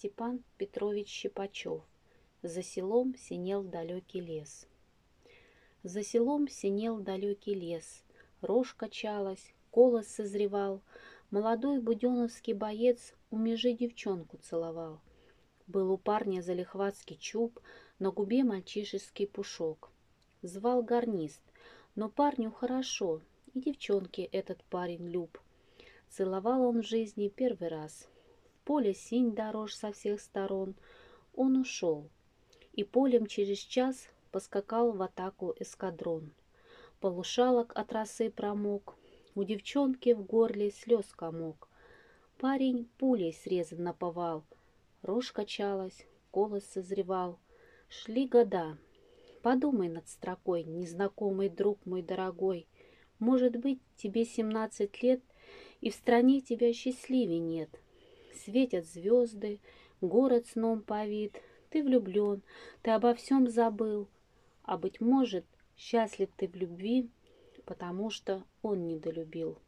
Степан Петрович Щипачев. За селом синел далекий лес. За селом синел далекий лес, Рожь качалась, колос созревал, Молодой буденовский боец У межи девчонку целовал. Был у парня залихватский чуб, На губе мальчишеский пушок. Звал гарнист, но парню хорошо, И девчонке этот парень люб. Целовал он в жизни первый раз. Поле синь дорож со всех сторон. Он ушел, и полем через час Поскакал в атаку эскадрон. Полушалок от росы промок, У девчонки в горле слез комок. Парень пулей срезан наповал, Рожь качалась, голос созревал. Шли года. Подумай над строкой, Незнакомый друг мой дорогой. Может быть, тебе семнадцать лет, И в стране тебя счастливей нет. Светят звезды, город сном повит, Ты влюблен, ты обо всем забыл, А, быть может, счастлив ты в любви, Потому что он недолюбил.